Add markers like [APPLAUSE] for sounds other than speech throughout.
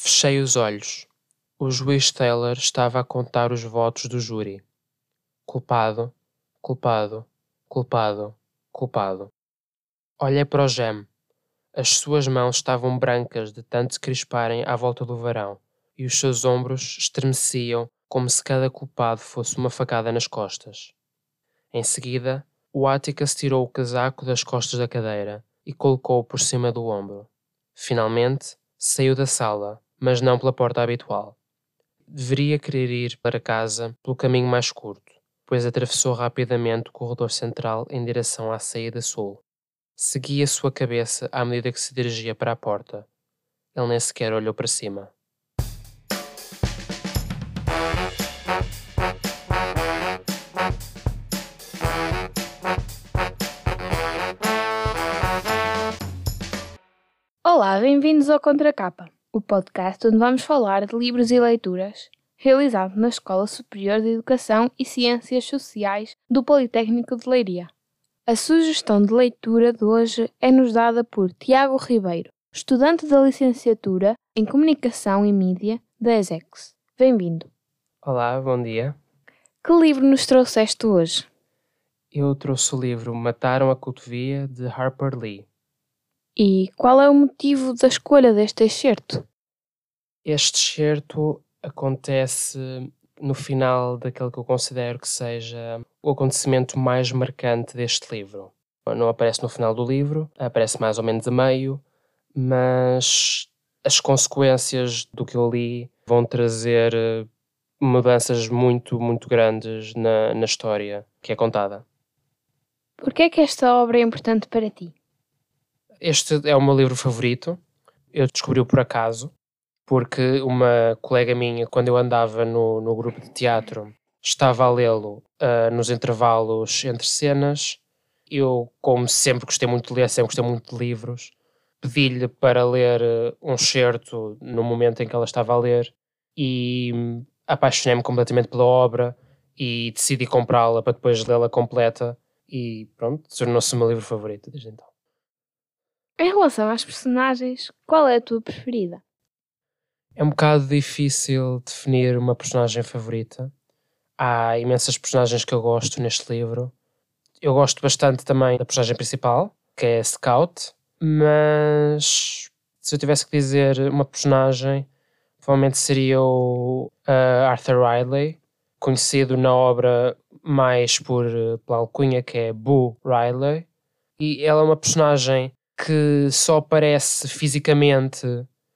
Fechei os olhos. O juiz Taylor estava a contar os votos do júri. Culpado, culpado, culpado, culpado. Olhei para o gem. As suas mãos estavam brancas de tanto se crisparem à volta do varão, e os seus ombros estremeciam como se cada culpado fosse uma facada nas costas. Em seguida, o Atticus tirou o casaco das costas da cadeira e colocou-o por cima do ombro. Finalmente, saiu da sala, mas não pela porta habitual. Deveria querer ir para casa pelo caminho mais curto, pois atravessou rapidamente o corredor central em direção à saída sul. Seguia sua cabeça à medida que se dirigia para a porta. Ele nem sequer olhou para cima. Olá, bem-vindos ao Contracapa, o podcast onde vamos falar de livros e leituras, realizado na Escola Superior de Educação e Ciências Sociais do Politécnico de Leiria. A sugestão de leitura de hoje é-nos dada por Tiago Ribeiro, estudante da licenciatura em Comunicação e Mídia da ESEX. Bem-vindo. Olá, bom dia. Que livro nos trouxeste hoje? Eu trouxe o livro Mataram a Cotovia de Harper Lee. E qual é o motivo da escolha deste excerto? Este excerto acontece no final daquele que eu considero que seja o acontecimento mais marcante deste livro. Não aparece no final do livro, aparece mais ou menos a meio, mas as consequências do que eu li vão trazer eh, mudanças muito, muito grandes na, na história que é contada. Por que é que esta obra é importante para ti? Este é o meu livro favorito. Eu descobri-o por acaso, porque uma colega minha, quando eu andava no, no grupo de teatro, estava a lê-lo uh, nos intervalos entre cenas. Eu, como sempre gostei muito de ler, sempre gostei muito de livros, pedi-lhe para ler uh, um certo no momento em que ela estava a ler e hum, apaixonei-me completamente pela obra e decidi comprá-la para depois lê-la completa e pronto, tornou-se o meu livro favorito desde então. Em relação às personagens, qual é a tua preferida? É um bocado difícil definir uma personagem favorita. Há imensas personagens que eu gosto neste livro. Eu gosto bastante também da personagem principal, que é Scout, mas se eu tivesse que dizer uma personagem, provavelmente seria o uh, Arthur Riley, conhecido na obra mais por, pela alcunha que é Boo Riley. E ela é uma personagem que só aparece fisicamente,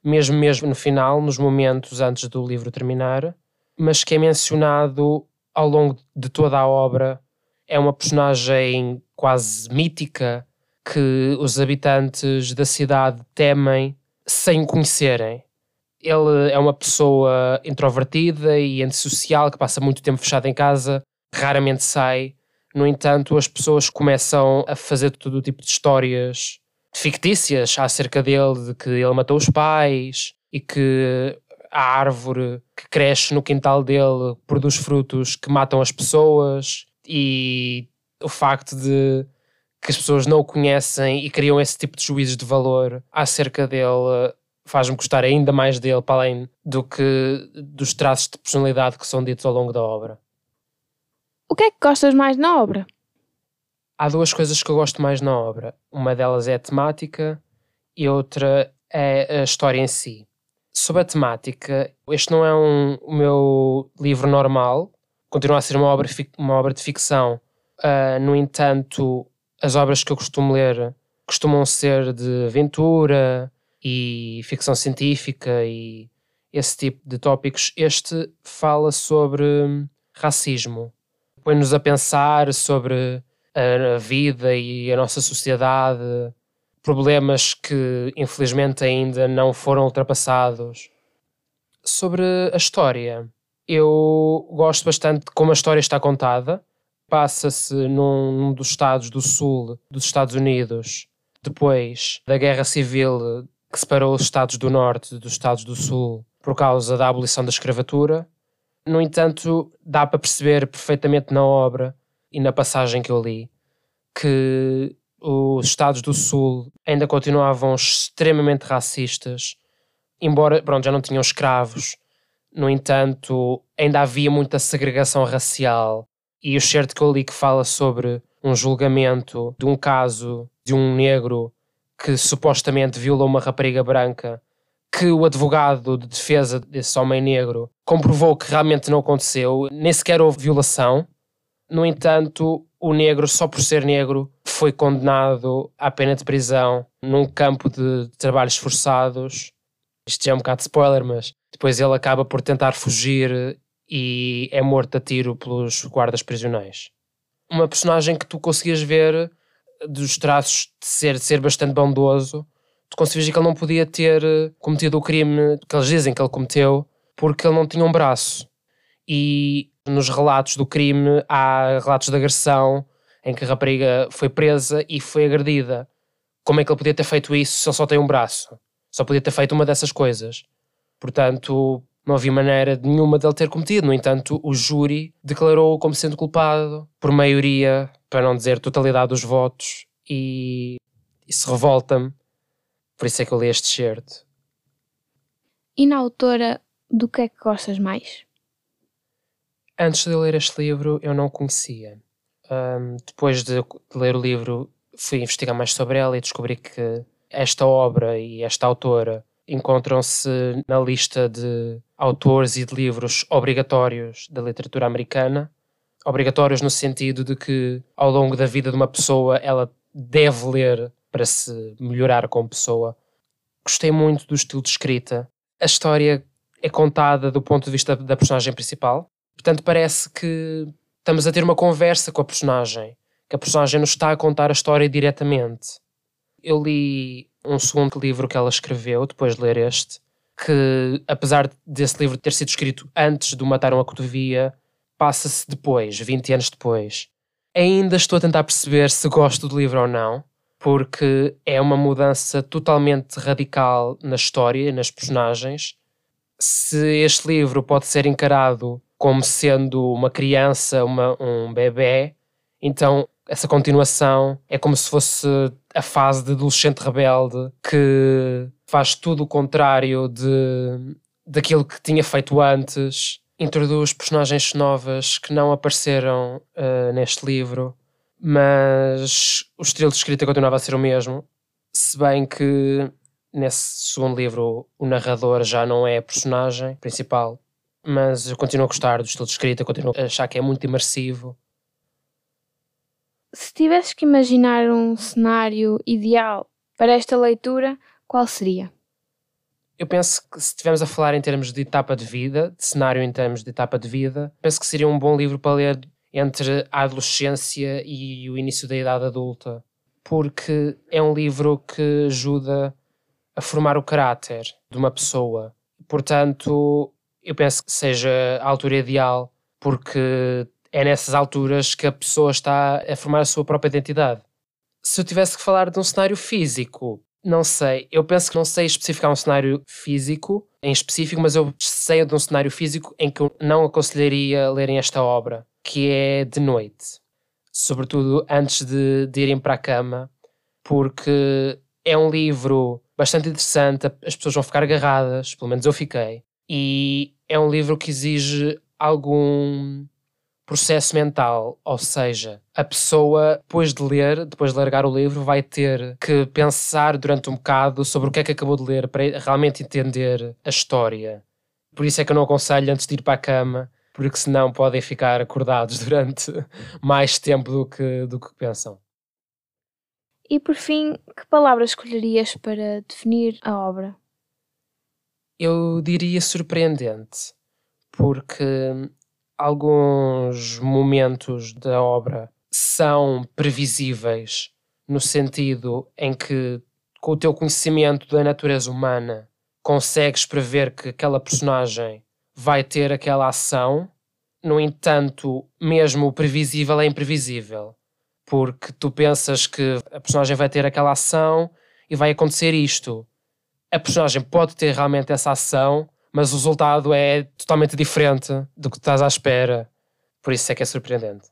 mesmo mesmo no final, nos momentos antes do livro terminar, mas que é mencionado ao longo de toda a obra. É uma personagem quase mítica que os habitantes da cidade temem sem o conhecerem. Ele é uma pessoa introvertida e antissocial que passa muito tempo fechado em casa, raramente sai. No entanto, as pessoas começam a fazer todo o tipo de histórias fictícias acerca dele, de que ele matou os pais e que a árvore que cresce no quintal dele produz frutos que matam as pessoas e o facto de que as pessoas não o conhecem e criam esse tipo de juízes de valor acerca dele faz-me gostar ainda mais dele para além do que dos traços de personalidade que são ditos ao longo da obra. O que é que gostas mais na obra? Há duas coisas que eu gosto mais na obra. Uma delas é a temática e outra é a história em si. Sobre a temática, este não é um, o meu livro normal, continua a ser uma obra, uma obra de ficção. Uh, no entanto, as obras que eu costumo ler costumam ser de aventura e ficção científica e esse tipo de tópicos. Este fala sobre racismo. Põe-nos a pensar sobre a vida e a nossa sociedade, problemas que infelizmente ainda não foram ultrapassados. Sobre a história, eu gosto bastante de como a história está contada. Passa-se num, num dos estados do sul dos Estados Unidos, depois da Guerra Civil que separou os Estados do Norte dos Estados do Sul por causa da abolição da escravatura. No entanto, dá para perceber perfeitamente na obra e na passagem que eu li que os Estados do Sul ainda continuavam extremamente racistas embora pronto, já não tinham escravos, no entanto, ainda havia muita segregação racial. E o certo que eu li que fala sobre um julgamento de um caso de um negro que supostamente violou uma rapariga branca, que o advogado de defesa desse homem negro comprovou que realmente não aconteceu, nem sequer houve violação. No entanto, o negro, só por ser negro, foi condenado à pena de prisão num campo de trabalhos forçados. Isto já é um bocado de spoiler, mas depois ele acaba por tentar fugir e é morto a tiro pelos guardas prisionais. Uma personagem que tu conseguias ver dos traços de ser, de ser bastante bondoso, tu conseguias ver que ele não podia ter cometido o crime que eles dizem que ele cometeu porque ele não tinha um braço. E nos relatos do crime há relatos de agressão em que a rapariga foi presa e foi agredida. Como é que ele podia ter feito isso se ele só tem um braço? Só podia ter feito uma dessas coisas. Portanto, não havia maneira nenhuma dele ter cometido. No entanto, o júri declarou-o como sendo culpado por maioria, para não dizer totalidade dos votos, e isso revolta-me. Por isso é que eu li este certo. E na autora, do que é que gostas mais? Antes de ler este livro, eu não conhecia. Um, depois de ler o livro, fui investigar mais sobre ela e descobri que esta obra e esta autora encontram-se na lista de autores e de livros obrigatórios da literatura americana. Obrigatórios no sentido de que, ao longo da vida de uma pessoa, ela deve ler para se melhorar como pessoa. Gostei muito do estilo de escrita. A história é contada do ponto de vista da personagem principal, portanto, parece que estamos a ter uma conversa com a personagem, que a personagem nos está a contar a história diretamente. Eu li um segundo livro que ela escreveu, depois de ler este, que apesar desse livro ter sido escrito antes do Mataram a Cotovia, passa-se depois, 20 anos depois. Ainda estou a tentar perceber se gosto do livro ou não, porque é uma mudança totalmente radical na história, nas personagens. Se este livro pode ser encarado como sendo uma criança, uma, um bebê, então essa continuação é como se fosse a fase de adolescente rebelde que faz tudo o contrário de, daquilo que tinha feito antes, introduz personagens novas que não apareceram uh, neste livro, mas o estilo de escrita continuava a ser o mesmo, se bem que nesse segundo livro o narrador já não é a personagem principal, mas eu continuo a gostar do estilo de escrita, continuo a achar que é muito imersivo se tivesses que imaginar um cenário ideal para esta leitura, qual seria? Eu penso que se estivermos a falar em termos de etapa de vida, de cenário em termos de etapa de vida, penso que seria um bom livro para ler entre a adolescência e o início da idade adulta, porque é um livro que ajuda a formar o caráter de uma pessoa. Portanto, eu penso que seja a altura ideal, porque é nessas alturas que a pessoa está a formar a sua própria identidade. Se eu tivesse que falar de um cenário físico, não sei. Eu penso que não sei especificar um cenário físico em específico, mas eu sei de um cenário físico em que eu não aconselharia lerem esta obra, que é de noite. Sobretudo antes de, de irem para a cama, porque é um livro bastante interessante, as pessoas vão ficar agarradas, pelo menos eu fiquei. E é um livro que exige algum processo mental, ou seja, a pessoa, depois de ler, depois de largar o livro, vai ter que pensar durante um bocado sobre o que é que acabou de ler para realmente entender a história. Por isso é que eu não aconselho antes de ir para a cama, porque senão podem ficar acordados [LAUGHS] durante mais tempo do que, do que pensam. E por fim, que palavras escolherias para definir a obra? Eu diria surpreendente, porque alguns momentos da obra são previsíveis no sentido em que, com o teu conhecimento da natureza humana, consegues prever que aquela personagem vai ter aquela ação. No entanto, mesmo o previsível é imprevisível, porque tu pensas que a personagem vai ter aquela ação e vai acontecer isto. A personagem pode ter realmente essa ação, mas o resultado é totalmente diferente do que estás à espera. Por isso é que é surpreendente.